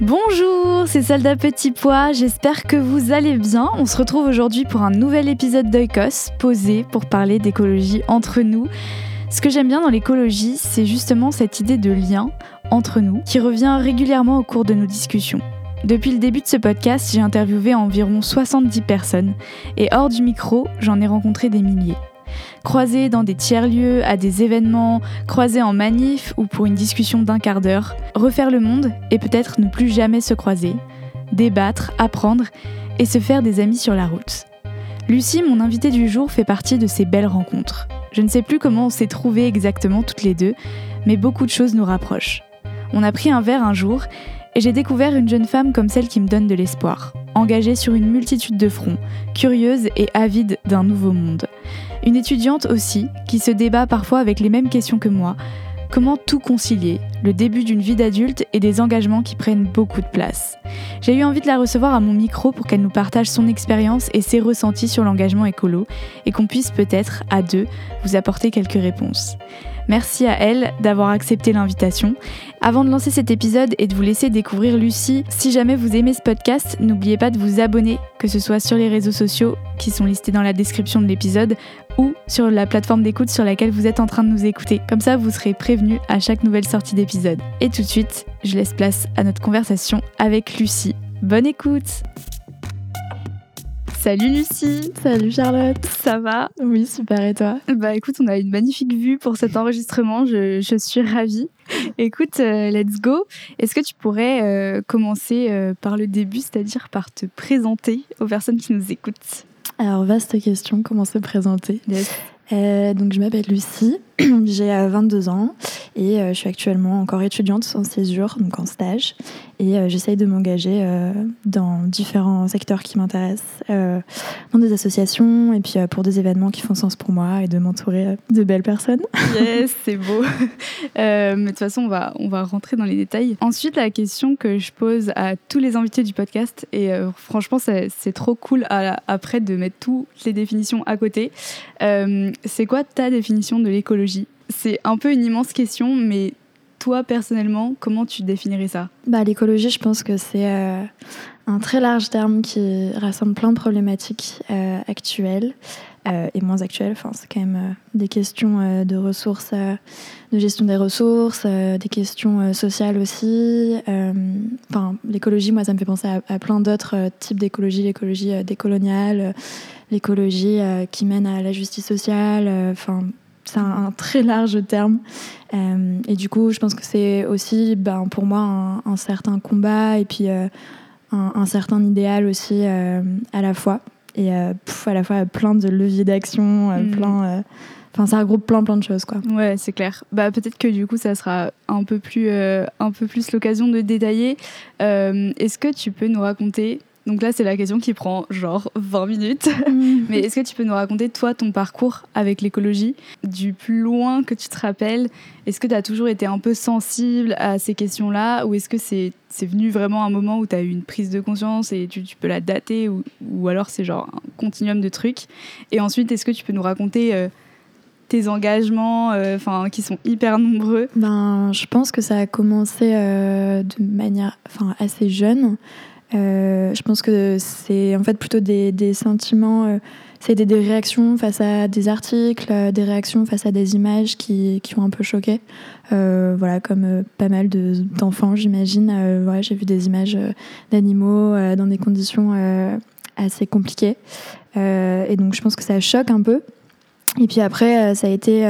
Bonjour, c'est Soldat Petit Pois, j'espère que vous allez bien. On se retrouve aujourd'hui pour un nouvel épisode d'Oikos, posé pour parler d'écologie entre nous. Ce que j'aime bien dans l'écologie, c'est justement cette idée de lien entre nous qui revient régulièrement au cours de nos discussions. Depuis le début de ce podcast, j'ai interviewé environ 70 personnes et hors du micro, j'en ai rencontré des milliers croiser dans des tiers-lieux, à des événements, croiser en manif ou pour une discussion d'un quart d'heure, refaire le monde et peut-être ne plus jamais se croiser, débattre, apprendre et se faire des amis sur la route. Lucie, mon invitée du jour, fait partie de ces belles rencontres. Je ne sais plus comment on s'est trouvés exactement toutes les deux, mais beaucoup de choses nous rapprochent. On a pris un verre un jour et j'ai découvert une jeune femme comme celle qui me donne de l'espoir, engagée sur une multitude de fronts, curieuse et avide d'un nouveau monde. Une étudiante aussi, qui se débat parfois avec les mêmes questions que moi. Comment tout concilier Le début d'une vie d'adulte et des engagements qui prennent beaucoup de place. J'ai eu envie de la recevoir à mon micro pour qu'elle nous partage son expérience et ses ressentis sur l'engagement écolo et qu'on puisse peut-être, à deux, vous apporter quelques réponses. Merci à elle d'avoir accepté l'invitation. Avant de lancer cet épisode et de vous laisser découvrir Lucie, si jamais vous aimez ce podcast, n'oubliez pas de vous abonner, que ce soit sur les réseaux sociaux qui sont listés dans la description de l'épisode ou sur la plateforme d'écoute sur laquelle vous êtes en train de nous écouter. Comme ça, vous serez prévenu à chaque nouvelle sortie d'épisode. Et tout de suite, je laisse place à notre conversation avec Lucie. Bonne écoute Salut Lucie Salut Charlotte Ça va? Oui, super, et toi? Bah écoute, on a une magnifique vue pour cet enregistrement, je, suis ravie. Écoute, euh, let's go Est-ce que tu pourrais euh, commencer euh, par le début, c'est-à-dire par te présenter aux personnes qui nous écoutent? Alors, vaste question, comment se présenter? Donc je m'appelle Lucie, j'ai 22 ans et je suis actuellement encore étudiante en césure, donc en stage et euh, j'essaye de m'engager euh, dans différents secteurs qui m'intéressent, euh, dans des associations et puis pour des événements qui font sens pour moi et de m'entourer de belles personnes. Yes, c'est beau. mais de toute façon, on va, on va rentrer dans les détails. Ensuite, la question que je pose à tous les invités du podcast, et franchement, c'est trop cool après de mettre toutes les définitions à côté, c'est quoi ta définition de l'écologie? C'est un peu une immense question, mais toi, personnellement, comment tu définirais ça? Bah, L'écologie, je pense que c'est euh, un très large terme qui rassemble plein de problématiques euh, actuelles euh, et moins actuelles. Enfin, c'est quand même des questions de ressources, de gestion des ressources, des questions sociales aussi. Enfin, l'écologie, moi, ça me fait penser à, plein d'autres types d'écologie. L'écologie décoloniale, l'écologie qui mène à la justice sociale. Enfin, c'est un, très large terme. Euh, et du coup, je pense que c'est aussi ben, pour moi un, certain combat et puis euh, un, certain idéal aussi euh, à la fois. Et à la fois plein de leviers d'action, mm. plein. Enfin, ça regroupe plein plein de choses, quoi. Ouais, c'est clair. Bah, peut-être que du coup, ça sera un peu plus, un peu plus l'occasion de détailler. Est-ce que tu peux nous raconter donc là, c'est la question qui prend genre 20 minutes. Mm. Mais est-ce que tu peux nous raconter, toi, ton parcours avec l'écologie Du plus loin que tu te rappelles, est-ce que tu as toujours été un peu sensible à ces questions-là? Ou est-ce que c'est venu vraiment un moment où tu as eu une prise de conscience et tu, peux la dater Ou, ou alors c'est genre un continuum de trucs? Et ensuite, est-ce que tu peux nous raconter... Euh, tes engagements, enfin qui sont hyper nombreux? Ben, je pense que ça a commencé de manière, enfin, assez jeune. Je pense que c'est en fait plutôt des, sentiments c'était des réactions face à des articles, euh, des réactions face à des images qui, qui ont un peu choqué. Euh, voilà, comme euh, pas mal d'enfants, j'imagine. voilà, j'ai vu des images d'animaux dans des conditions assez compliquées. et donc, je pense que ça choque un peu. Et puis après, ça a été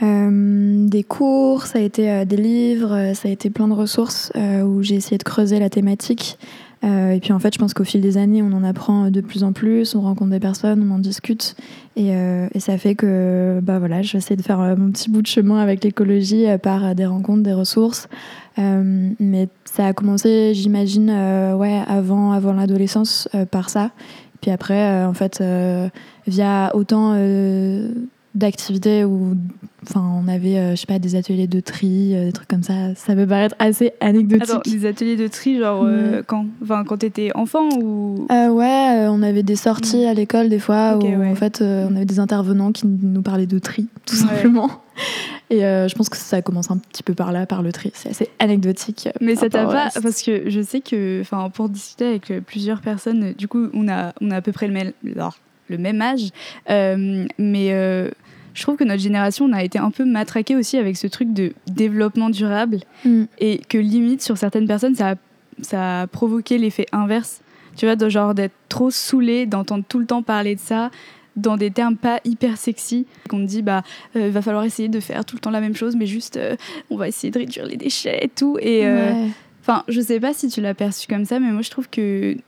des cours, ça a été des livres, ça a été plein de ressources où j'ai essayé de creuser la thématique. Euh, et puis en fait, je pense qu'au fil des années, on en apprend de plus en plus, on rencontre des personnes, on en discute. Et, euh, ça fait que bah voilà, j'essaie de faire euh, mon petit bout de chemin avec l'écologie par des rencontres, des ressources. mais ça a commencé, j'imagine, ouais, avant, avant l'adolescence, par ça. Puis après, en fait, via autant d'activités où enfin on avait euh, je sais pas des ateliers de tri euh, des trucs comme ça. Ça peut paraître assez anecdotique. Attends, des ateliers de tri genre euh, quand enfin quand t'étais enfant ou? Ouais on avait des sorties à l'école des fois où en fait on avait des intervenants qui nous parlaient de tri tout simplement. Et je pense que ça commence un petit peu par là par le tri. C'est assez anecdotique mais ça t'a pas parce que je sais que enfin pour discuter avec plusieurs personnes du coup on a on a à peu près le même le même âge mais je trouve que notre génération, on a été un peu matraqué aussi avec ce truc de développement durable mm. et que limite sur certaines personnes, ça a, ça a provoqué l'effet inverse. Tu vois, de genre d'être trop saoulé, d'entendre tout le temps parler de ça dans des termes pas hyper sexy qu'on te dit bah euh, va falloir essayer de faire tout le temps la même chose mais juste euh, on va essayer de réduire les déchets et tout et euh, enfin je sais pas si tu l'as perçu comme ça mais moi je trouve que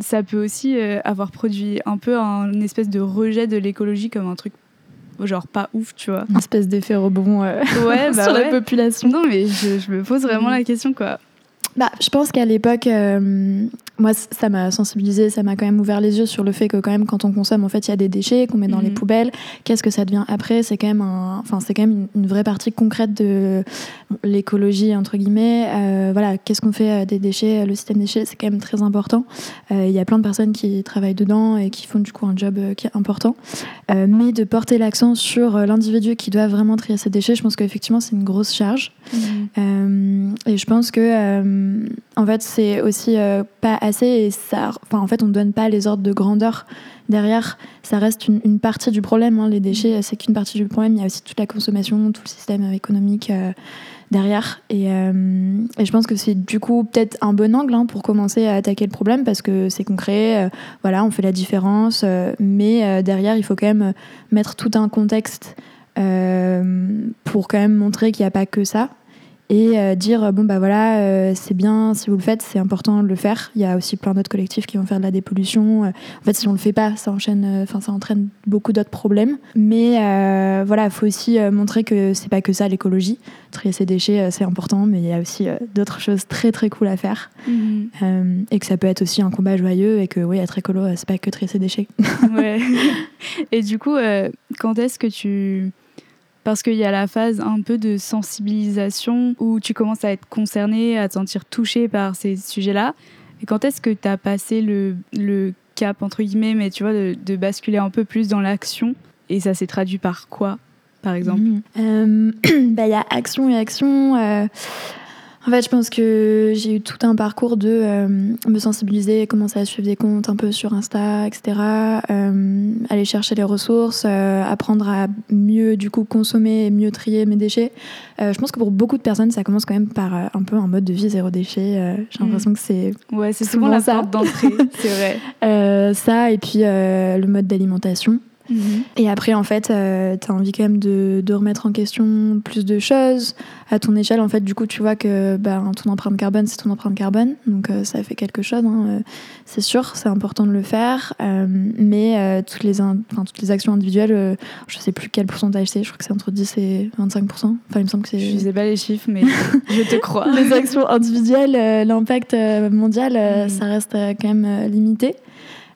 ça peut aussi avoir produit un peu un espèce de rejet de l'écologie comme un truc genre pas ouf, tu vois. Une espèce d'effet rebond euh, ouais, bah sur la population. Non, mais je, je me pose vraiment la question, quoi. Bah, je pense qu'à l'époque, euh, moi, ça m'a sensibilisé, ça m'a quand même ouvert les yeux sur le fait que quand même, quand on consomme, en fait, il y a des déchets qu'on met dans les mhm. poubelles. Qu'est-ce que ça devient après? C'est quand même, un, enfin, c'est quand même une, vraie partie concrète de l'écologie entre guillemets. Euh, voilà, qu'est-ce qu'on fait euh, des déchets? Le système déchets, c'est quand même très important. Il y a plein de personnes qui travaillent dedans et qui font du coup un job qui est important. mais de porter l'accent sur l'individu qui doit vraiment trier ses déchets, je pense qu'effectivement, c'est une grosse charge. Mhm. et je pense que euh, en fait, c'est aussi euh, pas assez et en fait, on ne donne pas les ordres de grandeur derrière. Ça reste une, partie du problème. Hein. Les déchets, c'est qu'une partie du problème. Il y a aussi toute la consommation, tout le système économique euh, derrière. Et, je pense que c'est du coup peut-être un bon angle hein, pour commencer à attaquer le problème parce que c'est concret. voilà, on fait la différence, mais derrière, il faut quand même mettre tout un contexte pour quand même montrer qu'il n'y a pas que ça et euh, dire bon bah voilà euh, c'est bien si vous le faites c'est important de le faire. Il y a aussi plein d'autres collectifs qui vont faire de la dépollution. Euh, en fait si on le fait pas ça enchaîne enfin ça entraîne beaucoup d'autres problèmes. Mais voilà il faut aussi montrer que c'est pas que ça l'écologie. Trier ses déchets c'est important mais il y a aussi d'autres choses très très cool à faire. Mhm. et que ça peut être aussi un combat joyeux et que oui être écolo c'est pas que trier ses déchets. Ouais. Et du coup quand est-ce que tu parce qu'il y a la phase un peu de sensibilisation où tu commences à être concerné, à te sentir touché par ces sujets-là. Et quand est-ce que tu as passé le, le, cap, entre guillemets, mais tu vois, de, basculer un peu plus dans l'action? Et ça s'est traduit par quoi, par exemple? Mmh. euh, bah, Il y a action et action. Euh, en fait, je pense que j'ai eu tout un parcours de euh, me sensibiliser, commencer à suivre des comptes un peu sur Insta, etc. Euh, aller chercher les ressources, euh, apprendre à mieux du coup consommer et mieux trier mes déchets. je pense que pour beaucoup de personnes, ça commence quand même par un peu un mode de vie zéro déchet. j'ai mm. l'impression que c'est ouais, c'est souvent, la porte d'entrée, c'est vrai. ça et puis le mode d'alimentation. Mhm. Et après, en fait, euh, tu as envie quand même de, de, remettre en question plus de choses à ton échelle. En fait, du coup, tu vois que bah, ton empreinte carbone, c'est ton empreinte carbone. Donc, euh, ça fait quelque chose, hein, euh, c'est sûr, c'est important de le faire. mais toutes, les enfin, toutes les actions individuelles, je sais plus quel pourcentage c'est, je crois que c'est entre 10 et 25%. Enfin, il me semble que c'est. Je sais pas les chiffres, mais je te crois. les actions individuelles, l'impact mondial, ça reste quand même limité.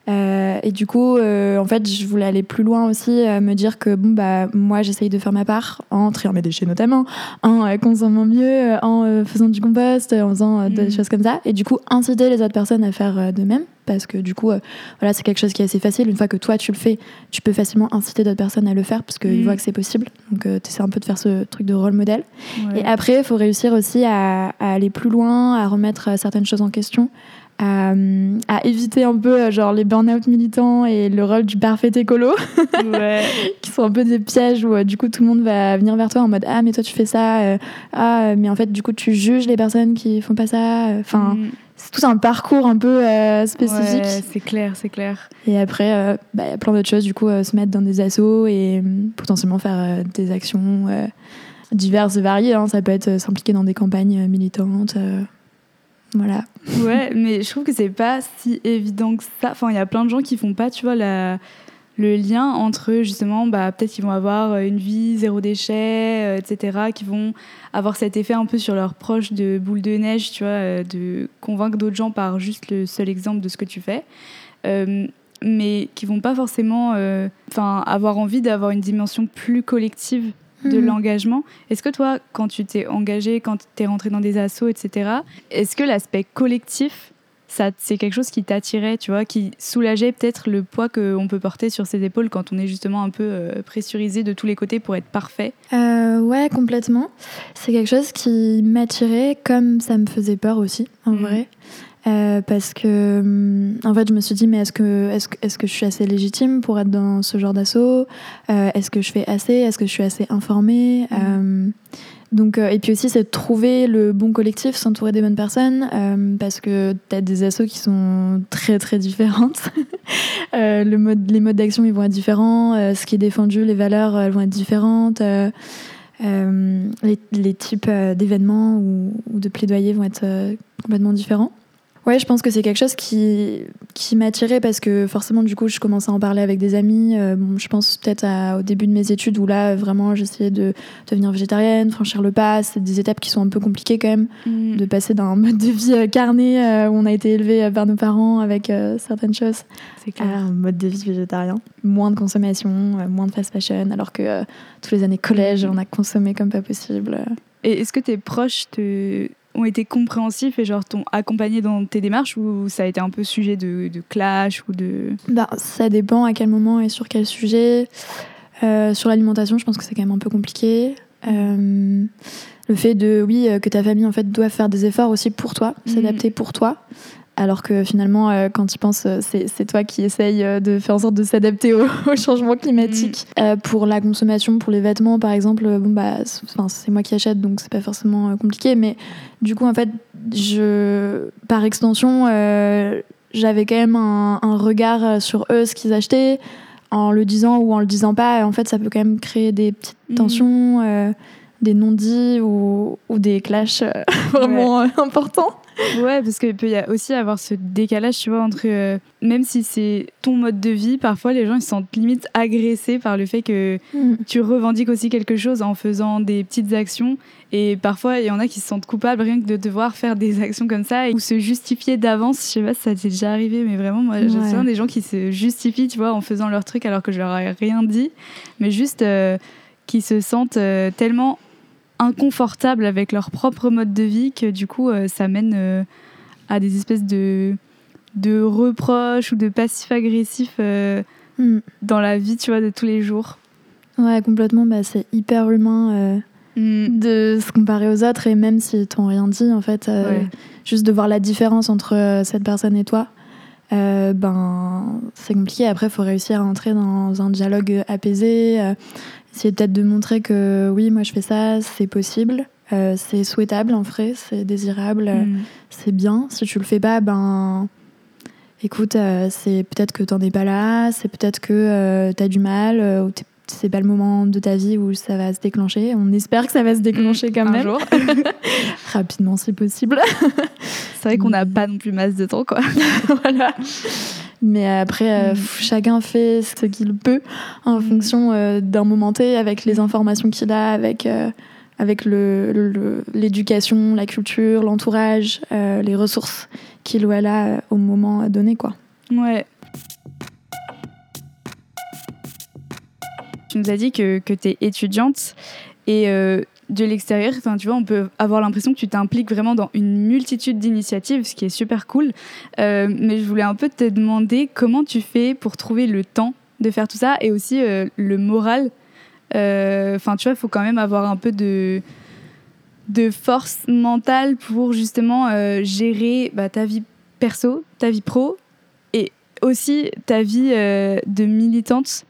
Euh, et du coup, euh, en fait, je voulais aller plus loin aussi, euh, me dire que bon, bah, moi, j'essaye de faire ma part en triant mes déchets notamment, en consommant mieux, en faisant du compost, en faisant des mm. choses comme ça. Et du coup, inciter les autres personnes à faire de même parce que du coup, euh, voilà, c'est quelque chose qui est assez facile. Une fois que toi tu le fais, tu peux facilement inciter d'autres personnes à le faire parce qu'ils Mm. voient que c'est possible. Donc, tu essaies un peu de faire ce truc de rôle modèle. Ouais. Et après, il faut réussir aussi à, à aller plus loin, à remettre euh, certaines choses en question, à, à éviter un peu euh, genre les burn-out militants et le rôle du parfait écolo, Ouais. qui sont un peu des pièges où euh, du coup tout le monde va venir vers toi en mode ah mais toi tu fais ça, euh, ah mais en fait du coup tu juges les personnes qui font pas ça. Enfin, Mm. c'est tout un parcours un peu euh, spécifique. Ouais, c'est clair, c'est clair. Et après, euh, bah, il y a plein d'autres choses, du coup, se mettre dans des assos et potentiellement faire des actions diverses et variées. hein. Ça peut être s'impliquer dans des campagnes militantes. Euh, voilà. Ouais, mais je trouve que c'est pas si évident que ça. Enfin, il y a plein de gens qui font pas, tu vois, le lien entre justement, bah, peut-être qu'ils vont avoir une vie zéro déchet, euh, etc., qui vont avoir cet effet un peu sur leurs proches de boule de neige, tu vois, euh, de convaincre d'autres gens par juste le seul exemple de ce que tu fais. Euh, mais qui vont pas forcément euh, enfin avoir envie d'avoir une dimension plus collective de Mhm. l'engagement. Est-ce que toi, quand tu t'es engagé, quand tu es rentré dans des assos, etc., est-ce que l'aspect collectif, ça, c'est quelque chose qui t'attirait, tu vois, qui soulageait peut-être le poids qu'on peut porter sur ses épaules quand on est justement un peu euh, pressurisé de tous les côtés pour être parfait Euh, ouais, complètement. C'est quelque chose qui m'attirait comme ça me faisait peur aussi, en Mhm. vrai. Euh, parce que, hum, en fait, je me suis dit, mais est-ce que, est-ce que, est-ce que je suis assez légitime pour être dans ce genre d'assaut? Euh, Est-ce que je fais assez? Est-ce que je suis assez informée? Euh, donc, euh, et puis aussi, c'est de trouver le bon collectif, s'entourer des bonnes personnes, euh, parce que tu as des assos qui sont très, très différentes. Euh, le mode, les modes d'action, ils vont être différents. euh, ce qui est défendu, les valeurs, elles vont être différentes. euh, euh, les, les types euh, d'événements ou, ou de plaidoyers vont être euh, complètement différents. Ouais, je pense que c'est quelque chose qui, qui m'attirait parce que forcément, du coup, je commençais à en parler avec des amis. Euh, bon, je pense peut-être au début de mes études où là, vraiment, j'essayais de devenir végétarienne, franchir le pas. C'est des étapes qui sont un peu compliquées quand même, de passer d'un mode de vie euh, carné euh, où on a été élevé par nos parents avec euh, certaines choses C'est à un mode de vie végétarien. Moins de consommation, moins de fast fashion, alors que toutes les années collège, on a consommé comme pas possible. Et est-ce que tes proches te... ont été compréhensifs et genre t'ont accompagné dans tes démarches ou ça a été un peu sujet de, clash ou de... Bah, ça dépend à quel moment et sur quel sujet. Euh, sur l'alimentation, je pense que c'est quand même un peu compliqué. Euh, le fait de, oui, euh, que ta famille en fait doit faire des efforts aussi pour toi, Mhm. s'adapter pour toi. Alors que finalement, euh, quand tu penses, euh, c'est c'est toi qui essaye de faire en sorte de s'adapter au, au changement climatique. Euh, pour la consommation, pour les vêtements, par exemple, bon bah, c'est- moi qui achète, donc c'est pas forcément compliqué. Mais du coup, en fait, je, par extension, euh, j'avais quand même un, un regard sur eux, ce qu'ils achetaient, en le disant ou en le disant pas. En fait, ça peut quand même créer des petites Mhm. tensions, des non-dits ou, ou des clashs euh, vraiment euh, importants. Ouais, parce qu'il peut y a aussi avoir ce décalage, tu vois, entre... euh, même si c'est ton mode de vie, parfois les gens ils se sentent limite agressés par le fait que tu revendiques aussi quelque chose en faisant des petites actions. Et parfois, il y en a qui se sentent coupables rien que de devoir faire des actions comme ça ou se justifier d'avance. Je sais pas si ça t'est déjà arrivé, mais vraiment, moi, j'ai Ouais. souvent des gens qui se justifient, tu vois, en faisant leur truc alors que je leur ai rien dit, mais juste euh, qui se sentent euh, tellement inconfortables avec leur propre mode de vie que du coup, euh, ça mène euh, à des espèces de de reproches ou de passifs agressifs euh, Mm. dans la vie, tu vois, de tous les jours. Ouais, complètement. Bah, c'est hyper humain euh, Mm. de se comparer aux autres et même si t'ont rien dit, en fait, euh, Ouais. juste de voir la différence entre euh, cette personne et toi. euh, ben c'est compliqué après il faut réussir à entrer dans un dialogue apaisé euh, essayer peut-être de montrer que oui moi je fais ça c'est possible euh, c'est souhaitable en vrai c'est désirable euh, Mm. c'est bien. Si tu le fais pas, ben écoute, euh, c'est peut-être que t'en es pas là, c'est peut-être que t'as du mal, ou c'est pas le moment de ta vie où ça va se déclencher. On espère que ça va se déclencher quand Un même, jour. rapidement si possible. C'est vrai qu'on n'a pas non plus masse de temps, quoi. voilà. Mais après, euh, Mm. chacun fait ce qu'il peut en fonction euh, d'un moment T, avec les informations qu'il a, avec, euh, avec le- le- l'éducation, la culture, l'entourage, euh, les ressources qu'il ou elle a au moment donné. Quoi. Ouais. Tu nous as dit que, que tu es étudiante et euh, de l'extérieur, enfin, tu vois, on peut avoir l'impression que tu t'impliques vraiment dans une multitude d'initiatives, ce qui est super cool. Euh, mais je voulais un peu te demander comment tu fais pour trouver le temps de faire tout ça et aussi euh, le moral. Euh, enfin, tu vois, il faut quand même avoir un peu de, de force mentale pour justement gérer bah, ta vie perso, ta vie pro et aussi ta vie de militante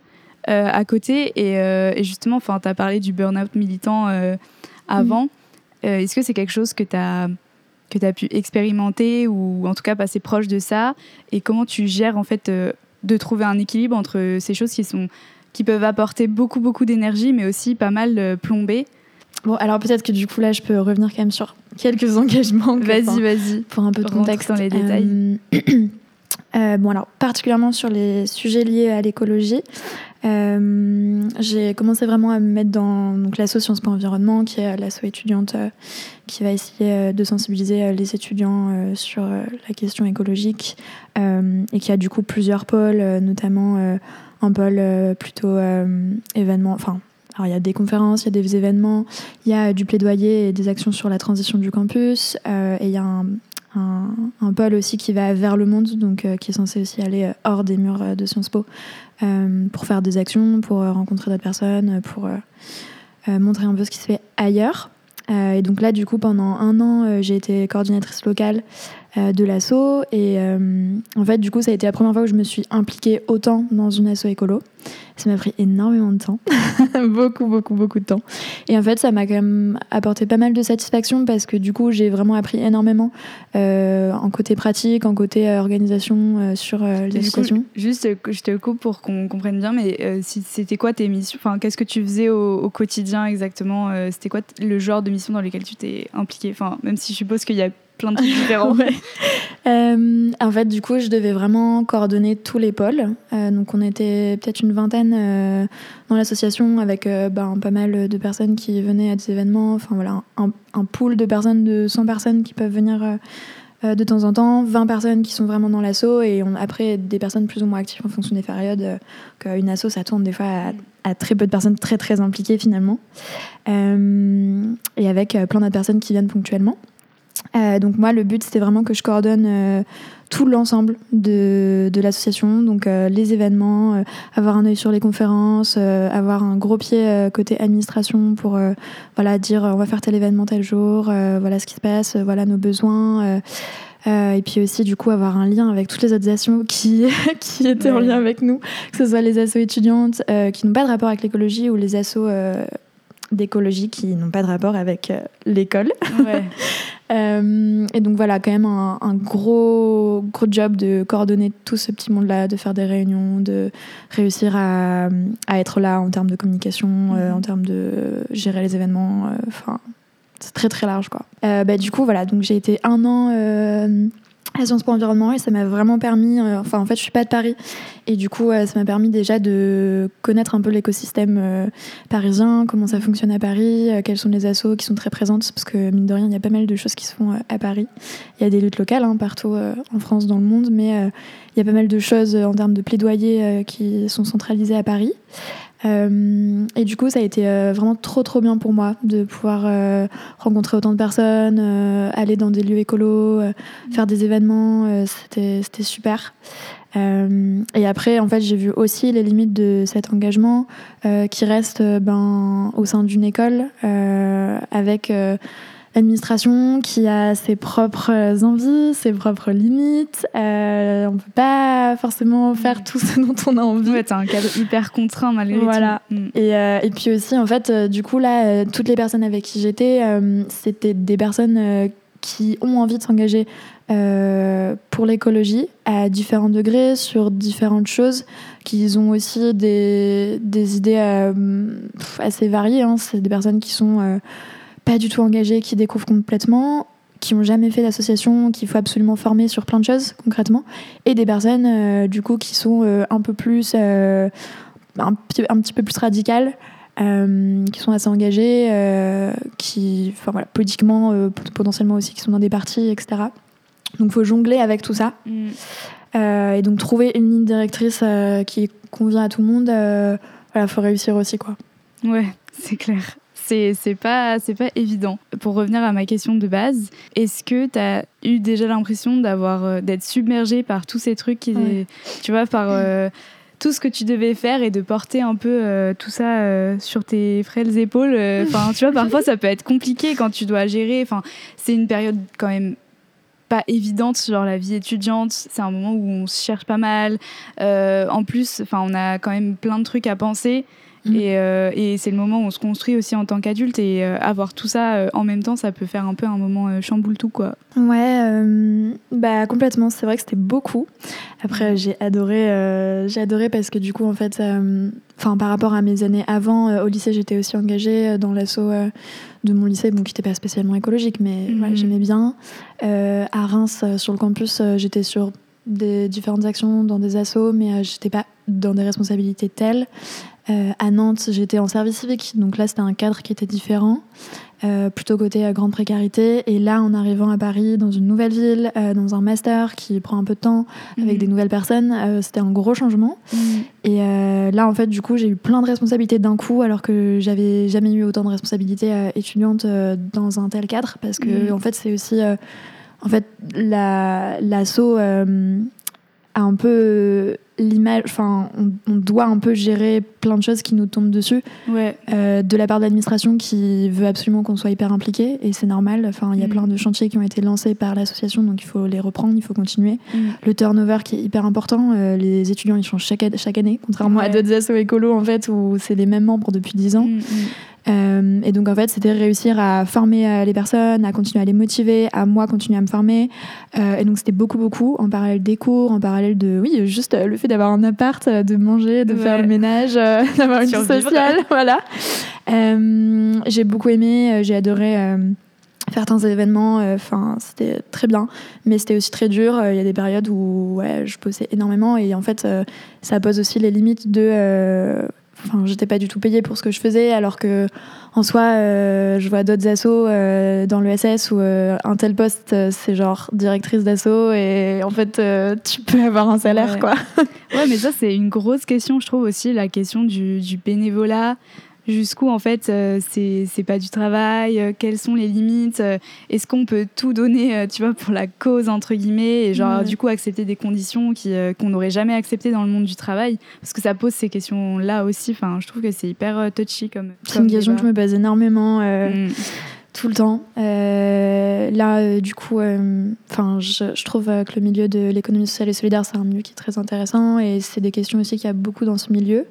à côté. Et, euh, justement, enfin, tu as parlé du burn-out militant euh, avant. Est-ce que c'est quelque chose que tu as que tu as pu expérimenter ou en tout cas passer proche de ça? Et comment tu gères en fait de trouver un équilibre entre ces choses qui sont qui peuvent apporter beaucoup beaucoup d'énergie mais aussi pas mal plomber. Bon, alors peut-être que du coup là je peux revenir quand même sur quelques engagements. Vas-y, vas-y. Pour un peu de contexte dans les détails. bon alors particulièrement sur les sujets liés à l'écologie, euh, j'ai commencé vraiment à me mettre dans donc, l'asso Sciences Po Environnement, qui est l'asso étudiante euh, qui va essayer euh, de sensibiliser les étudiants sur la question écologique et qui a du coup plusieurs pôles, notamment un pôle plutôt événement, enfin alors il y a des conférences, il y a des événements, il y a du plaidoyer et des actions sur la transition du campus, et il y a un, un, pôle aussi qui va vers le monde, donc qui est censé aussi aller hors des murs de Sciences Po, pour faire des actions, pour euh, rencontrer d'autres personnes, pour euh, montrer un peu ce qui se fait ailleurs. et donc là, du coup, pendant un an, j'ai été coordinatrice locale de l'asso. Et en fait, du coup, ça a été la première fois que je me suis impliquée autant dans une asso écolo. Ça m'a pris énormément de temps, beaucoup, beaucoup, beaucoup de temps. Et en fait, ça m'a quand même apporté pas mal de satisfaction parce que du coup, j'ai vraiment appris énormément euh, en côté pratique, en côté euh, organisation euh, sur les situations. Juste, je te coupe pour qu'on comprenne bien, mais c'était quoi tes missions Enfin, qu'est-ce que tu faisais au, quotidien exactement C'était quoi le genre de mission dans lesquelles tu t'es impliquée? Enfin, même si je suppose qu'il y a plein de trucs différents. Euh, en fait, du coup, je devais vraiment coordonner tous les pôles. Euh, donc, on était peut-être une vingtaine euh, dans l'association avec ben, pas mal de personnes qui venaient à des événements. Enfin, voilà, un, pool de personnes, de 100 personnes qui peuvent venir de temps en temps, 20 personnes qui sont vraiment dans l'asso et après des personnes plus ou moins actives en fonction des périodes. Une asso, ça tourne des fois à, très peu de personnes très très impliquées finalement. et avec plein d'autres personnes qui viennent ponctuellement. Euh, donc moi, le but, c'était vraiment que je coordonne euh, tout l'ensemble de, de l'association, donc euh, les événements, avoir un œil sur les conférences, avoir un gros pied côté administration pour voilà dire on va faire tel événement tel jour, voilà ce qui se passe, voilà nos besoins. et puis aussi du coup avoir un lien avec toutes les autres assos qui, qui étaient en lien avec nous, que ce soit les assos étudiantes qui n'ont pas de rapport avec l'écologie ou les assos d'écologie qui n'ont pas de rapport avec l'école. Ouais. Euh, et donc voilà, quand même un, gros, gros job de coordonner tout ce petit monde-là, de faire des réunions, de réussir à, à être là en termes de communication, euh, mhm. en termes de gérer les événements. Euh, enfin, c'est très très large quoi. bah, du coup, voilà, donc j'ai été un an à Sciences Po Environnement et ça m'a vraiment permis, euh, enfin en fait je suis pas de Paris et du coup euh, ça m'a permis déjà de connaître un peu l'écosystème euh, parisien, comment ça fonctionne à Paris, quels sont les assos qui sont très présentes parce que mine de rien il y a pas mal de choses qui se font à Paris. Il y a des luttes locales hein, partout en France, dans le monde, mais il y a pas mal de choses en termes de plaidoyer qui sont centralisées à Paris. Euh, et du coup, ça a été euh, vraiment trop trop bien pour moi de pouvoir euh, rencontrer autant de personnes, aller dans des lieux écolos, faire des événements, c'était c'était super. et après, en fait, j'ai vu aussi les limites de cet engagement qui reste ben, au sein d'une école avec l'administration qui a ses propres envies, ses propres limites. Euh, on peut pas forcément faire tout ce dont on a envie. Ouais, t'as un cadre hyper contraint malgré voilà. tout. Mm. Et, euh, et puis aussi, en fait, euh, du coup, là, euh, toutes les personnes avec qui j'étais, c'était des personnes qui ont envie de s'engager pour l'écologie à différents degrés, sur différentes choses, qui ont aussi des, des idées assez variées. Hein. C'est des personnes qui sont pas du tout engagés, qui découvrent complètement, qui ont jamais fait d'association, qu'il faut absolument former sur plein de choses concrètement, et des personnes euh, du coup qui sont euh, un peu plus, euh, un, petit peu plus radicales. qui sont assez engagées, qui, enfin voilà, politiquement, potentiellement aussi, qui sont dans des partis, etc. Donc, il faut jongler avec tout ça. Mm. et donc, trouver une ligne directrice qui convient à tout le monde, voilà, faut réussir aussi, quoi. Ouais, c'est clair c'est pas, pas évident. Pour revenir à ma question de base, est-ce que tu as eu déjà l'impression d'avoir d'être submergé par tous ces trucs qui, tu vois, par tout ce que tu devais faire et de porter un peu euh, tout ça euh, sur tes frêles épaules. Euh, enfin, tu vois, parfois ça peut être compliqué quand tu dois gérer. Enfin, c'est une période quand même pas évidente sur la vie étudiante. C'est un moment où on se cherche pas mal. en plus, enfin, on a quand même plein de trucs à penser. Mm. Euh, et, c'est le moment où on se construit aussi en tant qu'adulte et euh, avoir tout ça euh, en même temps, ça peut faire un peu un moment chamboule tout quoi. Ouais, bah complètement. C'est vrai que c'était beaucoup. Après, mm. j'ai adoré, j'ai adoré parce que du coup, en fait, enfin par rapport à mes années avant, au lycée, j'étais aussi engagée dans l'assaut de mon lycée, bon, qui n'était pas spécialement écologique, mais mm. j'aimais bien. à Reims, sur le campus, j'étais sur des différentes actions dans des assos, mais j'étais pas dans des responsabilités telles. Euh, à Nantes, j'étais en service civique, donc là c'était un cadre qui était différent, euh, plutôt côté euh, grande précarité. Et là, en arrivant à Paris, dans une nouvelle ville, dans un master qui prend un peu de temps, avec mhm. des nouvelles personnes, c'était un gros changement. Mhm. Et là, en fait, du coup, j'ai eu plein de responsabilités d'un coup, alors que j'avais jamais eu autant de responsabilités étudiantes dans un tel cadre, parce que mhm. en fait, c'est aussi, en fait, l'assaut a un peu l'image, enfin, on, doit un peu gérer plein de choses qui nous tombent dessus. Ouais. Euh, de la part de l'administration qui veut absolument qu'on soit hyper impliqué, et c'est normal. Enfin, il y a mm. plein de chantiers qui ont été lancés par l'association, donc il faut les reprendre, il faut continuer. Mm. Le turnover qui est hyper important, euh, les étudiants ils changent chaque, chaque année, contrairement à d'autres assos écolos en fait où c'est les mêmes membres depuis 10 ans. Mm, euh, et donc en fait, c'était réussir à former euh, les personnes, à continuer à les motiver, à moi continuer à me former. Euh, et donc c'était beaucoup, beaucoup en parallèle des cours, en parallèle de, oui, juste le fait d'avoir un appart, de manger, de faire le ménage, d'avoir une vie sociale, voilà. j'ai beaucoup aimé, j'ai adoré faire tant d'événements, enfin c'était très bien, mais c'était aussi très dur. Il y a des périodes où ouais, je bossais énormément et en fait ça pose aussi les limites de Enfin, j'étais pas du tout payée pour ce que je faisais, alors que en soi, euh, je vois d'autres assos euh, dans l'ESS où euh, un tel poste, c'est genre directrice d'asso et en fait, tu peux avoir un salaire, quoi. ouais, mais ça, c'est une grosse question, je trouve aussi, la question du, du bénévolat jusqu'où en fait euh, c'est pas du travail, euh, quelles sont les limites, euh, est-ce qu'on peut tout donner, tu vois, pour la cause entre guillemets, et genre du coup accepter des conditions qu'on n'aurait jamais acceptées dans le monde du travail, parce que ça pose ces questions là aussi. Enfin, je trouve que c'est hyper touchy comme. C'est une question que je me base énormément. Mm. Tout le temps. là, du coup, enfin, je, je, trouve que le milieu de l'économie sociale et solidaire, c'est un milieu qui est très intéressant et c'est des questions aussi qu'il y a beaucoup dans ce milieu.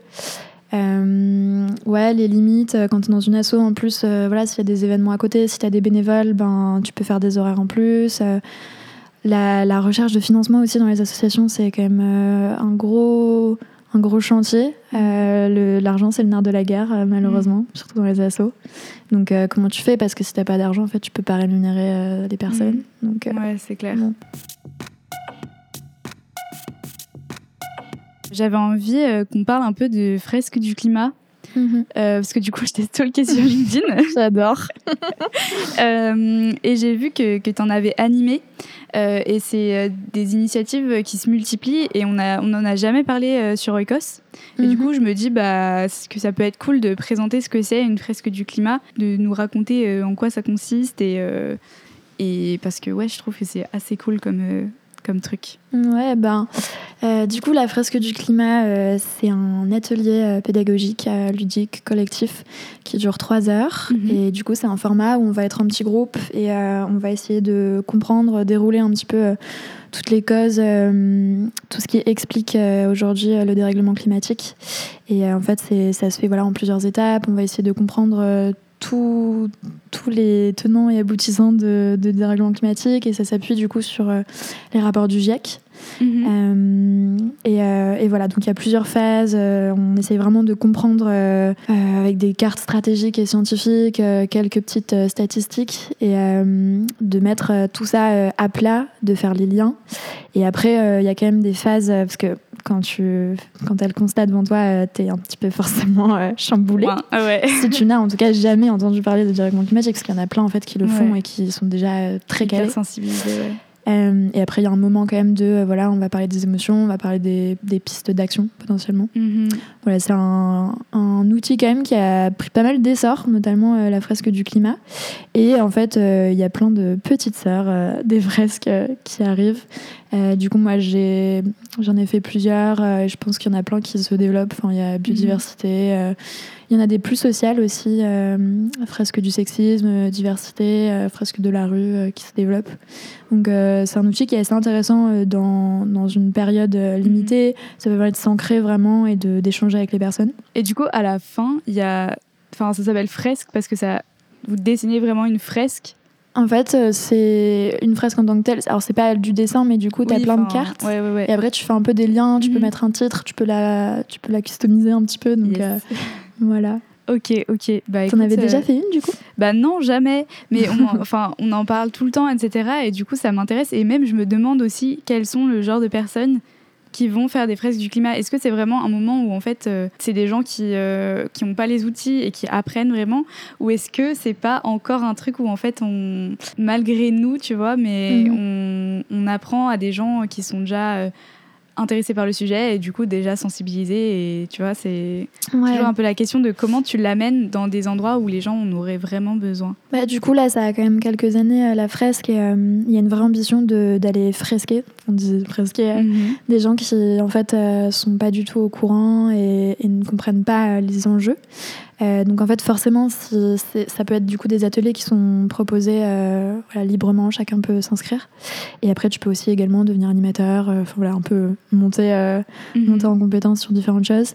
Euh, ouais, les limites, euh, quand tu es dans une asso, en plus, euh, voilà, s'il y a des événements à côté, si tu as des bénévoles, ben, tu peux faire des horaires en plus. La, la, recherche de financement aussi dans les associations, c'est quand même un, gros, un gros chantier. L'argent, c'est le nerf de la guerre, malheureusement, mm. surtout dans les assos. Donc, comment tu fais? Parce que si t'as pas d'argent, en fait, tu peux pas rémunérer les personnes. Mm. Donc, ouais, c'est clair. J'avais envie euh, qu'on parle un peu de fresques du climat. Mhm. Euh, parce que du coup, je t'ai stalké sur LinkedIn. J'adore. Euh, et j'ai vu que, que tu en avais animé. et c'est des initiatives qui se multiplient et on n'en on a jamais parlé sur Oikos. Et du mhm. coup, je me dis bah, que ça peut être cool de présenter ce que c'est une fresque du climat, de nous raconter en quoi ça consiste. Et, et parce que ouais, je trouve que c'est assez cool comme, comme truc Ouais, ben, euh, du coup, la fresque du climat, euh, c'est un atelier euh, pédagogique ludique collectif qui dure trois heures. Mhm. Et du coup, c'est un format où on va être en petit groupe et on va essayer de comprendre, dérouler un petit peu toutes les causes, tout ce qui explique aujourd'hui le dérèglement climatique. Et en fait, ça se fait voilà, en plusieurs étapes. On va essayer de comprendre tous les tenants et aboutissants de, dérèglement climatique et ça s'appuie du coup sur euh, les rapports du GIEC. Mhm. Euh, et, euh, et, voilà, donc il y a plusieurs phases. on essaye vraiment de comprendre avec des cartes stratégiques et scientifiques, quelques petites statistiques et de mettre tout ça à plat, de faire les liens. Et après, il y a quand même des phases, parce que quand, tu, quand elle constate devant toi, euh, tu es un petit peu forcément euh, chamboulé. Ah ouais. si tu n'as en tout cas jamais entendu parler de dérèglement climatique, parce qu'il y en a plein en fait qui le font et qui sont déjà euh, très calés. sensibilisés, Euh, et après, il y a un moment quand même de, euh, voilà, on va parler des émotions, on va parler des, des pistes d'action potentiellement. Mhm. Voilà, c'est un, un outil quand même qui a pris pas mal d'essor, notamment euh, la fresque du climat. Et en fait, il y a plein de petites sœurs des fresques qui arrivent. Du coup, moi, j'ai, j'en ai fait plusieurs. je pense qu'il y en a plein qui se développent. Enfin, il y a biodiversité. euh, il y en a des plus sociales aussi. euh, fresque du sexisme, euh, diversité, euh, fresque de la rue qui se développent. Donc, c'est un outil qui est assez intéressant dans, dans une période euh, limitée. Ça être de s'ancrer vraiment et d'échanger avec les personnes. Et du coup, à la fin, il y a. Enfin, ça s'appelle fresque parce que ça. Vous dessinez vraiment une fresque. En fait, c'est une fresque en tant que telle. Alors, c'est pas du dessin, mais du coup, tu as Oui, plein de cartes. Ouais, ouais, ouais. Et après, tu fais un peu des liens, tu peux Mhm. mettre un titre, tu peux la, tu peux la customiser un petit peu. Donc, Yes. euh, voilà. Ok, ok. Bah, T'en avais euh, déjà fait une, du coup? Bah non, jamais. Mais on en, enfin, on en parle tout le temps, etc. Et du coup, ça m'intéresse. Et même, je me demande aussi quels sont le genre de personnes qui vont faire des fresques du climat. Est-ce que c'est vraiment un moment où en fait euh, c'est des gens qui euh, qui ont pas les outils et qui apprennent vraiment, ou est-ce que c'est pas encore un truc où en fait on malgré nous, tu vois, mais Mhm. on, on apprend à des gens qui sont déjà intéressés par le sujet et du coup déjà sensibilisés et tu vois c'est toujours un peu la question de comment tu l'amènes dans des endroits où les gens en auraient vraiment besoin. Bah, du coup, là, ça a quand même quelques années, euh, la fresque. et, euh, Il y a une vraie ambition de- d'aller fresquer. On dit fresquer. euh, Mhm. des gens qui en fait euh, sont pas du tout au courant et, et ne comprennent pas les enjeux. Euh, donc en fait forcément si ça peut être du coup des ateliers qui sont proposés euh, voilà, librement, chacun peut s'inscrire. Et après tu peux aussi également devenir animateur, euh, voilà un peu monter, euh, Mhm. monter en compétence sur différentes choses.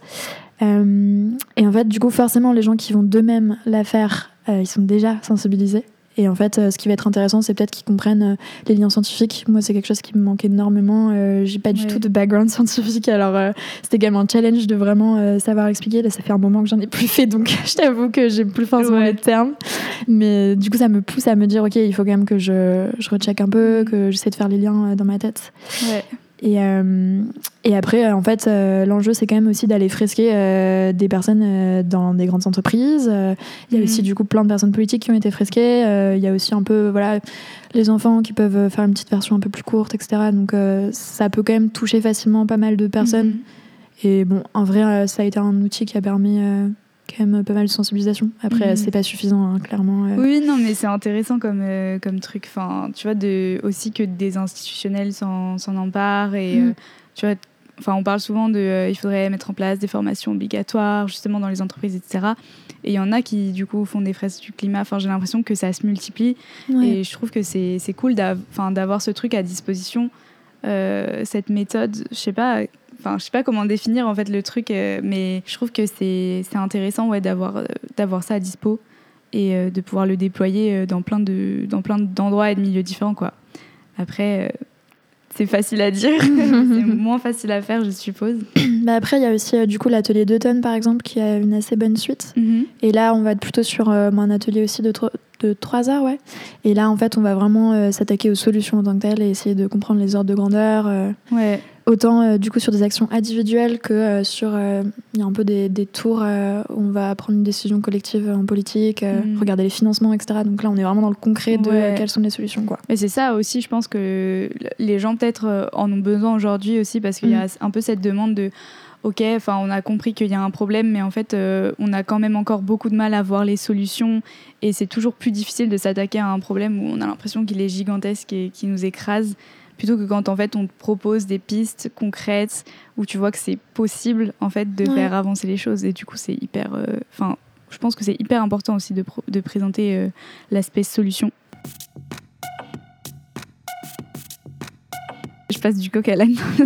Et en fait du coup forcément les gens qui vont d'eux-mêmes la faire, ils sont déjà sensibilisés. Et en fait, euh, ce qui va être intéressant, c'est peut-être qu'ils comprennent euh, les liens scientifiques. Moi, c'est quelque chose qui me manque énormément. Euh, J'ai pas du Ouais. tout de background scientifique, alors c'était également un challenge de vraiment savoir expliquer. Là, ça fait un moment que j'en ai plus fait, donc je t'avoue que j'ai plus forcément Ouais. les termes. Mais du coup, ça me pousse à me dire, ok, il faut quand même que je, je recheck un peu, que j'essaie de faire les liens dans ma tête. Ouais. Et, euh, et après, euh, en fait, euh, l'enjeu, c'est quand même aussi d'aller fresquer euh, des personnes dans des grandes entreprises. Il y a aussi, du coup, plein de personnes politiques qui ont été fresquées. Il y a aussi un peu, voilà, les enfants qui peuvent faire une petite version un peu plus courte, etc. Donc, ça peut quand même toucher facilement pas mal de personnes. Mhm. Et bon, en vrai, ça a été un outil qui a permis quand même pas mal de sensibilisation. Après, Mhm. c'est pas suffisant, hein, clairement. euh. Oui, non, mais c'est intéressant comme, euh, comme truc. Enfin, tu vois, de, aussi que des institutionnels s'en s'en emparent. Et Mhm. euh, tu vois, enfin, on parle souvent de. il faudrait mettre en place des formations obligatoires, justement, dans les entreprises, etc. Et il y en a qui, du coup, font des fresques du climat. Enfin, j'ai l'impression que ça se multiplie. Ouais. Et je trouve que c'est c'est cool d'avoir ce truc à disposition, cette méthode. Je sais pas. Enfin, je sais pas comment définir en fait le truc, euh, mais je trouve que c'est intéressant ouais, d'avoir euh, d'avoir ça à dispo et euh, de pouvoir le déployer dans plein de dans plein d'endroits et de milieux différents quoi. Après, c'est facile à dire, c'est moins facile à faire, je suppose. Bah après, il y a aussi, du coup, l'atelier d'automne, par exemple, qui a une assez bonne suite. Et là, on va être plutôt sur un atelier aussi de, de 3 heures, ouais. Et là, en fait, on va vraiment euh, s'attaquer aux solutions en tant que telles et essayer de comprendre les ordres de grandeur. euh, Ouais. Autant euh, du coup sur des actions individuelles que euh, sur euh, il y a un peu des, des tours où on va prendre une décision collective en politique, Mm. regarder les financements, etc. Donc là, on est vraiment dans le concret de Ouais. quelles sont les solutions, quoi. Mais c'est ça aussi, je pense que les gens peut-être en ont besoin aujourd'hui aussi parce qu'il y a un peu cette demande de ok, enfin on a compris qu'il y a un problème, mais en fait euh, on a quand même encore beaucoup de mal à voir les solutions et c'est toujours plus difficile de s'attaquer à un problème où on a l'impression qu'il est gigantesque et qui nous écrase plutôt que quand en fait on te propose des pistes concrètes où tu vois que c'est possible en fait de Ouais. faire avancer les choses et du coup c'est hyper euh, enfin je pense que c'est hyper important aussi de, pro- de présenter euh, l'aspect solution je passe du coq à l'âne.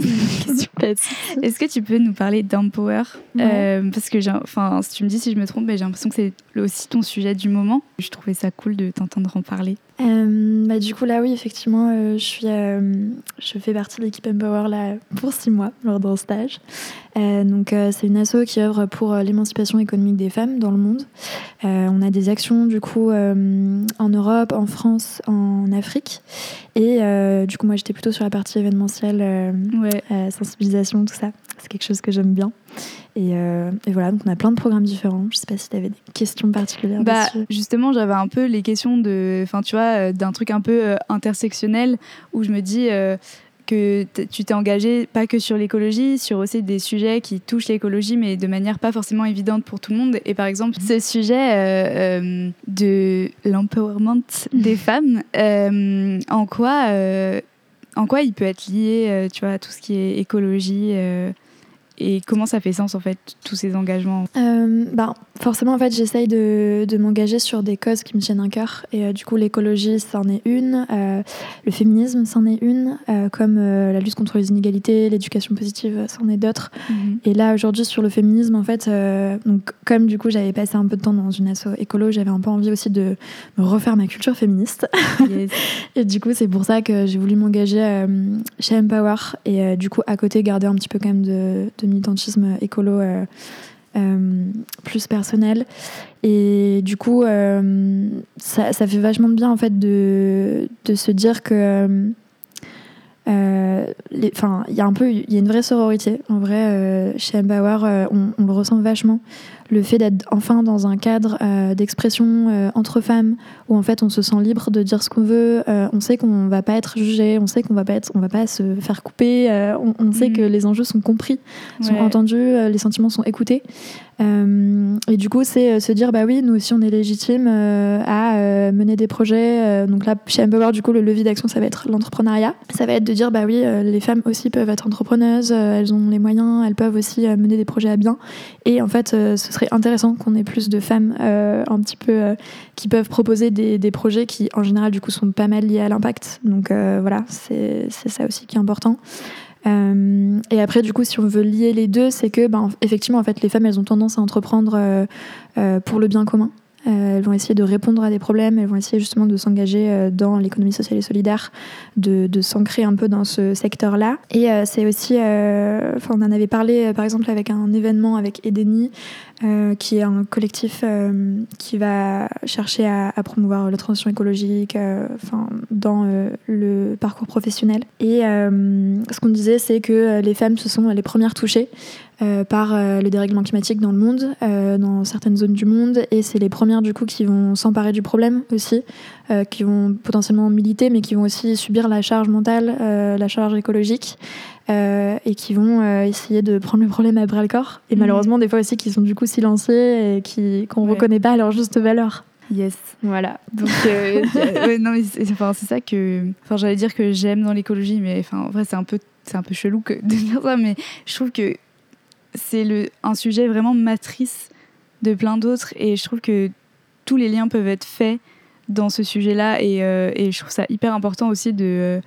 Est-ce que tu peux nous parler d'Empower? Ouais. Euh, Parce que, enfin, si tu me dis si je me trompe, j'ai l'impression que c'est aussi ton sujet du moment. Je trouvais ça cool de t'entendre en parler. Euh, bah, du coup, là, oui, effectivement, euh, je, suis, euh, je fais partie de l'équipe Empower là, pour six mois lors d'un stage. Donc, c'est une asso qui œuvre pour l'émancipation économique des femmes dans le monde. On a des actions, du coup, en Europe, en France, en Afrique. Et du coup, moi, j'étais plutôt sur la partie événementielle, Ouais. sensibilisation, tout ça. C'est quelque chose que j'aime bien. Et, et, voilà, donc on a plein de programmes différents. Je sais pas si tu avais des questions particulières. Bah, justement, j'avais un peu les questions de, enfin, tu vois, d'un truc un peu intersectionnel où je me dis que tu t'es engagé pas que sur l'écologie, sur aussi des sujets qui touchent l'écologie, mais de manière pas forcément évidente pour tout le monde. Et par exemple, ce sujet euh, euh, de l'empowerment des femmes, euh, en quoi, en quoi il peut être lié, tu vois, à tout ce qui est écologie et comment ça fait sens en fait tous ces engagements? Euh, bah, Forcément en fait j'essaye de, de m'engager sur des causes qui me tiennent à cœur et euh, du coup l'écologie c'en est une, euh, le féminisme c'en est une, comme la lutte contre les inégalités, l'éducation positive c'en est d'autres. Mhm. Et là aujourd'hui sur le féminisme en fait, donc, comme du coup j'avais passé un peu de temps dans une asso écolo, j'avais un peu envie aussi de me refaire ma culture féministe. et du coup c'est pour ça que j'ai voulu m'engager chez Empower et du coup à côté garder un petit peu quand même de, de militantisme écolo euh, euh, plus personnel. Et du coup, euh, ça, ça, fait vachement de bien en fait de, de se dire que enfin, il y a un peu, il y a une vraie sororité. En vrai, chez Empower, on, on, le ressent vachement le fait d'être enfin dans un cadre euh, d'expression euh, entre femmes où en fait on se sent libre de dire ce qu'on veut, euh, on sait qu'on va pas être jugé, on sait qu'on va pas être, on va pas se faire couper, on, sait mm. que les enjeux sont compris, sont entendus, les sentiments sont écoutés. et du coup, c'est se dire bah oui, nous aussi on est légitime à mener des projets. donc là, chez Empower, du coup, le levier d'action ça va être l'entrepreneuriat. Ça va être de dire bah oui, les femmes aussi peuvent être entrepreneuses, elles ont les moyens, elles peuvent aussi mener des projets à bien. Et en fait, ce serait intéressant qu'on ait plus de femmes euh, un petit peu euh, qui peuvent proposer des, projets qui, en général, du coup, sont pas mal liés à l'impact. Donc euh, voilà, c'est ça aussi qui est important. et après, du coup, si on veut lier les deux, c'est que, ben, effectivement, en fait, les femmes, elles ont tendance à entreprendre pour le bien commun. Elles vont essayer de répondre à des problèmes, elles vont essayer justement de s'engager dans l'économie sociale et solidaire, de, s'ancrer un peu dans ce secteur-là. Et c'est aussi, enfin, on en avait parlé par exemple avec un événement avec Edeni, euh, qui est un collectif euh, qui va chercher à, promouvoir la transition écologique euh, enfin, dans le parcours professionnel. Et ce qu'on disait, c'est que les femmes, ce sont les premières touchées par le dérèglement climatique dans le monde, dans certaines zones du monde, et c'est les premières du coup qui vont s'emparer du problème aussi, qui vont potentiellement militer, mais qui vont aussi subir la charge mentale, la charge écologique. Euh, et qui vont euh, essayer de prendre le problème à bras le corps. Et mhm. malheureusement, des fois aussi, qui sont du coup silenciés et qui, qu'on ne reconnaît pas à leur juste valeur. Yes. Voilà. Donc, euh, non, mais c'est, enfin, c'est ça que. Enfin, j'allais dire que j'aime dans l'écologie, mais enfin, en vrai, c'est un peu, c'est un peu chelou que de dire ça, mais je trouve que c'est un sujet vraiment matrice de plein d'autres, et je trouve que tous les liens peuvent être faits dans ce sujet-là, et, et je trouve ça hyper important aussi de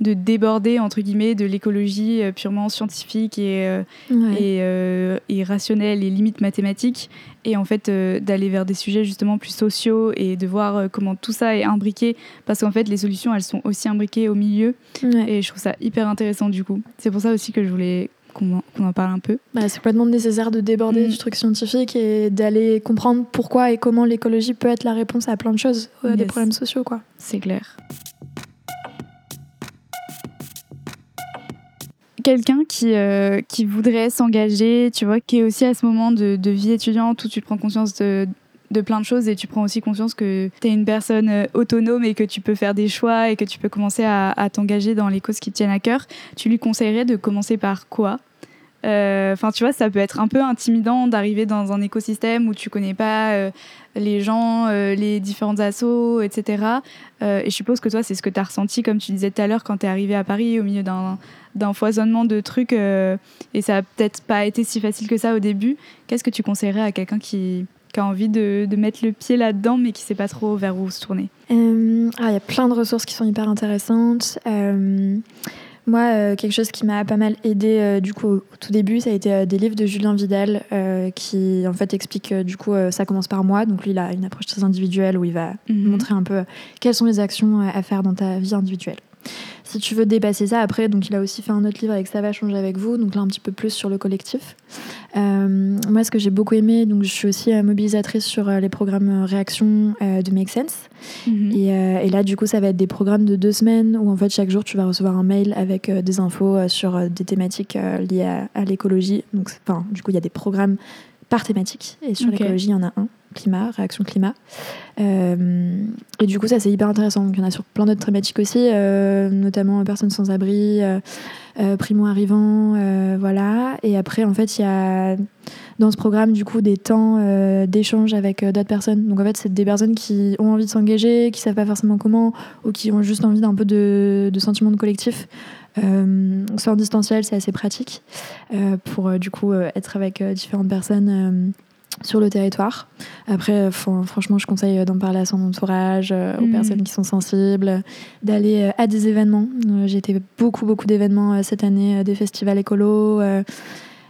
de déborder entre guillemets de l'écologie euh, purement scientifique et, euh, euh, et, rationnelle et limite mathématique et en fait d'aller vers des sujets justement plus sociaux et de voir comment tout ça est imbriqué parce qu'en fait les solutions elles sont aussi imbriquées au milieu et je trouve ça hyper intéressant du coup. C'est pour ça aussi que je voulais qu'on en, parle un peu. Bah, c'est complètement nécessaire de déborder mm. du truc scientifique et d'aller comprendre pourquoi et comment l'écologie peut être la réponse à plein de choses, à des problèmes sociaux. quoi. C'est clair. quelqu'un qui, euh, qui voudrait s'engager, tu vois, qui est aussi à ce moment de, vie étudiante où tu prends conscience de, de, plein de choses et tu prends aussi conscience que tu es une personne euh, autonome et que tu peux faire des choix et que tu peux commencer à, à t'engager dans les causes qui te tiennent à cœur, tu lui conseillerais de commencer par quoi? Euh, Enfin, tu vois, ça peut être un peu intimidant d'arriver dans un écosystème où tu connais pas les gens, les différentes assos, etc. et je suppose que toi, c'est ce que tu as ressenti, comme tu disais tout à l'heure, quand tu es arrivé à Paris, au milieu d'un foisonnement de trucs euh, et ça a peut-être pas été si facile que ça au début. Qu'est-ce que tu conseillerais à quelqu'un qui, a envie de, mettre le pied là-dedans mais qui sait pas trop vers où se tourner? Euh, ah, Il y a plein de ressources qui sont hyper intéressantes. Euh, moi, quelque chose qui m'a pas mal aidé du coup au tout début, ça a été des livres de Julien Vidal qui en fait explique du coup ça commence par moi. Donc lui, il a une approche très individuelle où il va mhm. montrer un peu quelles sont les actions à faire dans ta vie individuelle. Si tu veux dépasser ça, après, donc il a aussi fait un autre livre avec Ça va changer avec vous, donc là un petit peu plus sur le collectif. Euh, moi, ce que j'ai beaucoup aimé, donc je suis aussi euh, mobilisatrice sur euh, les programmes réaction de Make Sense. Mhm. Et, et là, du coup, ça va être des programmes de deux semaines où en fait chaque jour tu vas recevoir un mail avec des infos sur des thématiques liées à, à l'écologie. Donc, enfin, du coup, il y a des programmes par thématique et sur l'écologie, il y en a un climat, réaction climat. Euh, et du coup, ça c'est hyper intéressant. Donc, il y en a sur plein d'autres thématiques aussi, euh, notamment personnes sans abri, euh, euh, primo arrivants, euh, voilà. Et après, en fait, il y a dans ce programme du coup des temps euh, d'échange avec euh, d'autres personnes. Donc en fait, c'est des personnes qui ont envie de s'engager, qui savent pas forcément comment, ou qui ont juste envie d'un peu de, de sentiment de collectif. Euh, en distanciel, c'est assez pratique euh, pour euh, du coup euh, être avec euh, différentes personnes. Sur le territoire. Après, euh, fran- franchement, je conseille euh, d'en parler à son entourage, euh, aux Mhm. personnes qui sont sensibles, d'aller à des événements. J'ai été beaucoup, beaucoup d'événements cette année, des festivals écolos, euh,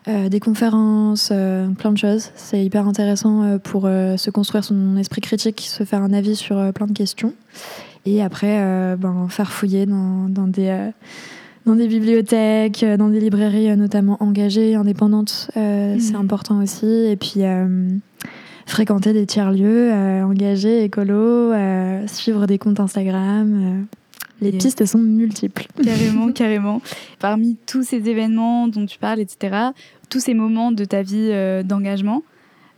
euh, des conférences, euh, plein de choses. C'est hyper intéressant pour se construire son esprit critique, se faire un avis sur plein de questions. Et après, ben, faire fouiller dans, dans des, dans des bibliothèques, euh, dans des librairies euh, notamment engagées, indépendantes. Euh, Mhm. C'est important aussi. Et puis, euh, fréquenter des tiers-lieux euh, engagés, écolos, suivre des comptes Instagram. les pistes sont multiples. Carrément, carrément. Parmi tous ces événements dont tu parles, etc., tous ces moments de ta vie d'engagement,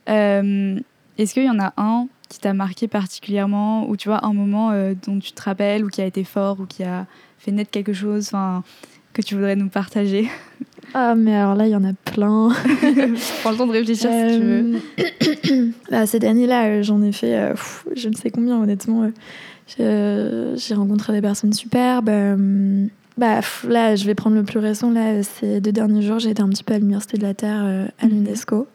est-ce qu'il y en a un qui t'a marqué particulièrement, ou tu vois, un moment euh, dont tu te rappelles, ou qui a été fort, ou qui a fait naître quelque chose, enfin, que tu voudrais nous partager? Ah, mais alors là, il y en a plein. Prends le temps de réfléchir si tu veux. Euh, bah, cette année-là, euh, j'en ai fait euh, pff, je ne sais combien, honnêtement. euh, j'ai- rencontré des personnes superbes. euh, bah, là, je vais prendre le plus récent. Là, ces deux derniers jours, j'ai été un petit peu à l'Université de la Terre, euh, à Mhm. l'UNESCO.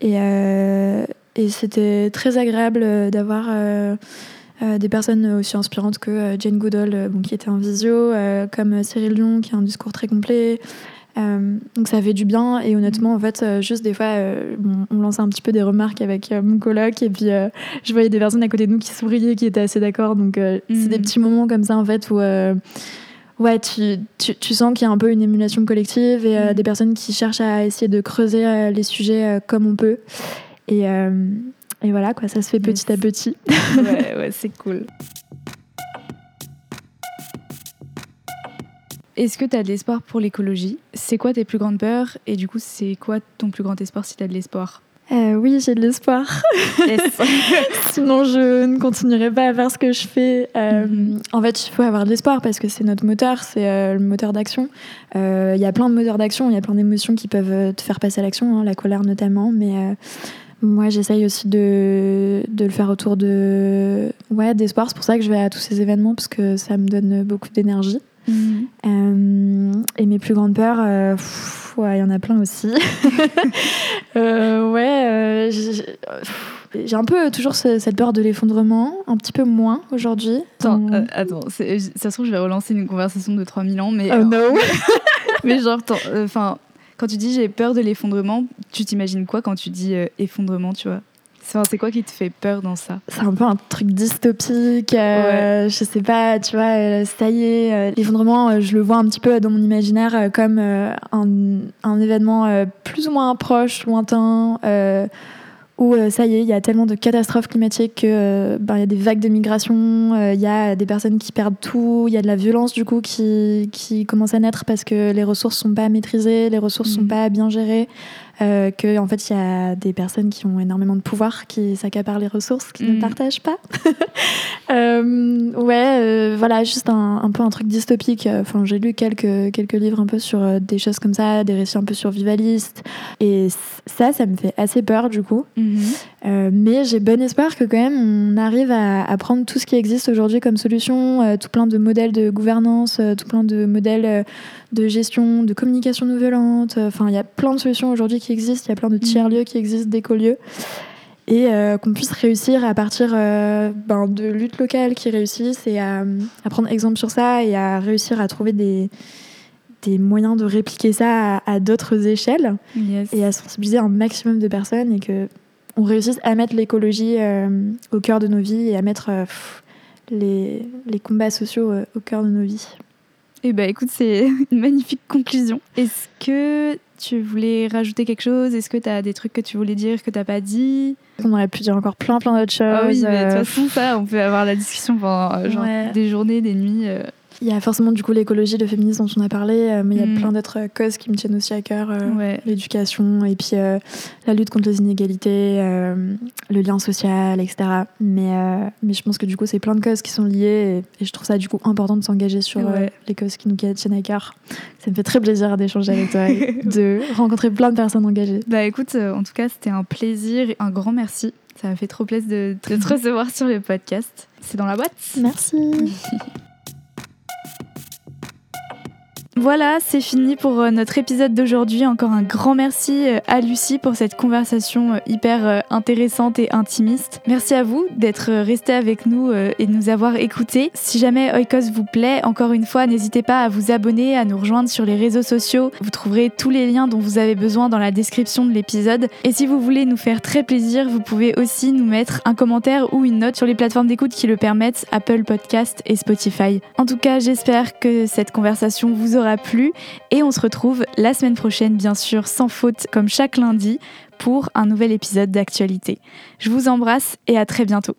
Et, euh, et c'était très agréable euh, d'avoir euh, euh, des personnes aussi inspirantes que Jane Goodall, bon, qui était en visio, comme Cyril Dion, qui a un discours très complet. Euh, donc ça fait du bien. Et honnêtement en fait euh, juste des fois euh, bon, on lançait un petit peu des remarques avec mon coloc. Et puis je voyais des personnes à côté de nous qui souriaient qui étaient assez d'accord. Donc c'est des petits moments comme ça en fait où ouais tu, tu, tu sens qu'il y a un peu une émulation collective et Mhm. des personnes qui cherchent à essayer de creuser les sujets comme on peut et, euh, et voilà quoi ça se fait petit à petit ouais, ouais, c'est cool. Est-ce que tu as de l'espoir pour l'écologie? C'est quoi tes plus grandes peurs? Et du coup, c'est quoi ton plus grand espoir si tu as de l'espoir? Euh, oui j'ai de l'espoir Yes. Sinon, je ne continuerai pas à faire ce que je fais. Euh, Mhm. En fait, il faut avoir de l'espoir parce que c'est notre moteur, c'est euh, le moteur d'action. Il y a plein de moteurs d'action, il y a plein d'émotions qui peuvent te faire passer à l'action, hein, la colère notamment. Mais moi, j'essaye aussi de, de le faire autour de ouais, d'espoir. C'est pour ça que je vais à tous ces événements parce que ça me donne beaucoup d'énergie. Mhm. Euh, et mes plus grandes peurs, euh, pff, ouais, il y en a plein aussi. Euh, ouais, j'ai un peu toujours ce- cette peur de l'effondrement, un petit peu moins aujourd'hui. Attends, attends ça se trouve, je vais relancer une conversation de 3000 ans, mais, Oh no mais genre, enfin, quand tu dis j'ai peur de l'effondrement, tu t'imagines quoi quand tu dis euh, effondrement, tu vois? C'est quoi qui te fait peur dans ça? C'est un peu un truc dystopique, euh, je sais pas, tu vois, euh, ça y est, euh, l'effondrement, je le vois un petit peu dans mon imaginaire comme un, un événement plus ou moins proche, lointain, où euh, ça y est, il y a tellement de catastrophes climatiques que euh, ben, il y a des vagues de migration, euh, il y a des personnes qui perdent tout, il y a de la violence du coup qui, qui commence à naître parce que les ressources sont pas maîtrisées, les ressources sont Mhm. pas bien gérées, euh, que en fait il y a des personnes qui ont énormément de pouvoir, qui s'accaparent les ressources, qui ne Mhm. partagent pas. Euh, ouais, euh, voilà, juste un, un peu un truc dystopique. Enfin, j'ai lu quelques, quelques livres un peu sur euh, des choses comme ça, des récits un peu survivalistes. Et ça, ça me fait assez peur du coup. Euh, mais j'ai bon espoir que quand même on arrive à, à prendre tout ce qui existe aujourd'hui comme solution, tout plein de modèles de gouvernance, tout plein de modèles de gestion, de communication non violente. Enfin, il y a plein de solutions aujourd'hui qui existent, il y a plein de tiers-lieux qui existent, d'écolieux. Et euh, qu'on puisse réussir à partir euh, ben, de luttes locales qui réussissent et à, à prendre exemple sur ça et à réussir à trouver des, des moyens de répliquer ça à, à d'autres échelles Yes. et à sensibiliser un maximum de personnes et que on réussisse à mettre l'écologie euh, au cœur de nos vies et à mettre euh, les, les combats sociaux euh, au cœur de nos vies. Eh ben écoute, c'est une magnifique conclusion. Est-ce que tu voulais rajouter quelque chose? Est-ce que tu as des trucs que tu voulais dire que tu pas dit? On aurait pu dire encore plein plein d'autres choses. Ah oui, mais de toute façon, ça, on peut avoir la discussion pendant genre, des journées, des nuits. Il y a forcément du coup l'écologie, le féminisme dont on a parlé, euh, mais il y a mm. plein d'autres causes qui me tiennent aussi à cœur. Euh, l'éducation et puis euh, la lutte contre les inégalités, le lien social, etc. Mais, mais je pense que du coup c'est plein de causes qui sont liées et, je trouve ça du coup important de s'engager sur les causes qui nous tiennent à cœur. Ça me fait très plaisir d'échanger avec toi et de rencontrer plein de personnes engagées. Bah écoute, en tout cas c'était un plaisir et un grand merci. Ça m'a fait trop plaisir de, de te recevoir sur le podcast. C'est dans la boîte. Merci. Voilà, c'est fini pour euh, notre épisode d'aujourd'hui. Encore un grand merci euh, à Lucie pour cette conversation euh, hyper intéressante et intimiste. Merci à vous d'être resté avec nous et de nous avoir écoutés. Si jamais Oikos vous plaît, encore une fois, n'hésitez pas à vous abonner, à nous rejoindre sur les réseaux sociaux. Vous trouverez tous les liens dont vous avez besoin dans la description de l'épisode. Et si vous voulez nous faire très plaisir, vous pouvez aussi nous mettre un commentaire ou une note sur les plateformes d'écoute qui le permettent, Apple Podcast et Spotify. En tout cas, j'espère que cette conversation vous aura plu et on se retrouve la semaine prochaine bien sûr sans faute comme chaque lundi pour un nouvel épisode d'actualité. Je vous embrasse et à très bientôt.